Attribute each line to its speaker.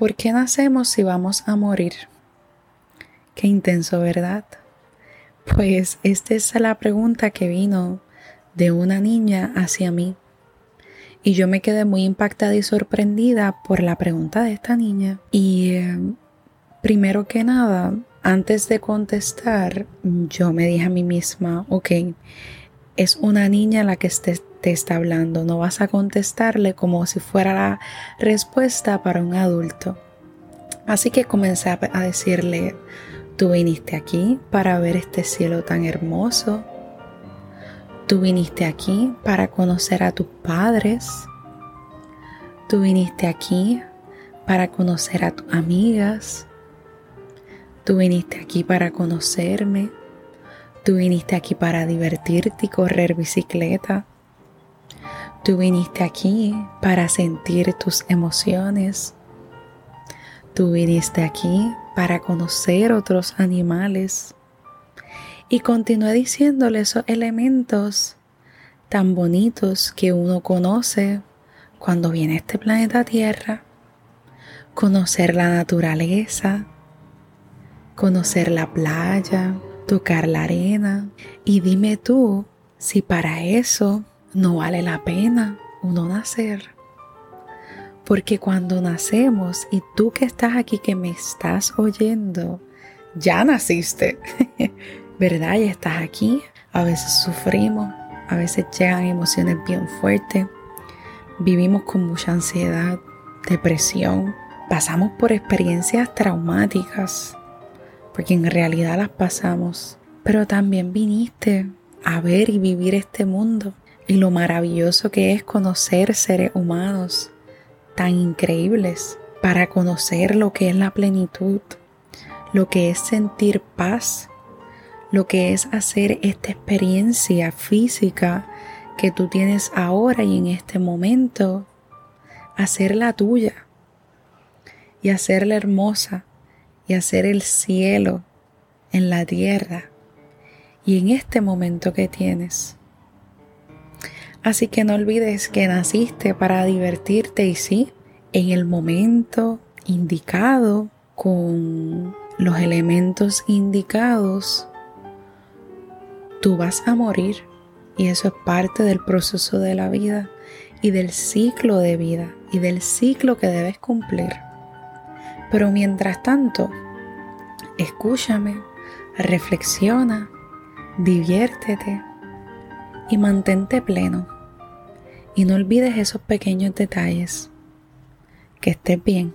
Speaker 1: ¿por qué nacemos si vamos a morir? Qué intenso, ¿verdad? Pues esta es la pregunta que vino de una niña hacia mí. Y yo me quedé muy impactada y sorprendida por la pregunta de esta niña. Y eh, primero que nada, antes de contestar, yo me dije a mí misma, ok, es una niña la que te está hablando, no vas a contestarle como si fuera la respuesta para un adulto. Así que comencé a decirle, tú viniste aquí para ver este cielo tan hermoso, tú viniste aquí para conocer a tus padres, tú viniste aquí para conocer a tus amigas, Tú viniste aquí para conocerme. Tú viniste aquí para divertirte y correr bicicleta. Tú viniste aquí para sentir tus emociones. Tú viniste aquí para conocer otros animales. Y continué diciéndole esos elementos tan bonitos que uno conoce cuando viene a este planeta Tierra. Conocer la naturaleza, conocer la playa, tocar la arena. Y dime tú si para eso no vale la pena uno nacer. Porque cuando nacemos y tú que estás aquí, que me estás oyendo, ya naciste, ¿verdad? Ya estás aquí. A veces sufrimos, a veces llegan emociones bien fuertes, vivimos con mucha ansiedad, depresión, pasamos por experiencias traumáticas porque en realidad las pasamos, pero también viniste a ver y vivir este mundo y lo maravilloso que es conocer seres humanos tan increíbles para conocer lo que es la plenitud, lo que es sentir paz, lo que es hacer esta experiencia física que tú tienes ahora y en este momento, hacerla tuya y hacerla hermosa y hacer el cielo en la tierra y en este momento que tienes. Así que no olvides que naciste para divertirte y sí, en el momento indicado, con los elementos indicados, tú vas a morir y eso es parte del proceso de la vida y del ciclo de vida y del ciclo que debes cumplir. Pero mientras tanto, escúchame, reflexiona, diviértete y mantente pleno. Y no olvides esos pequeños detalles. Que estés bien.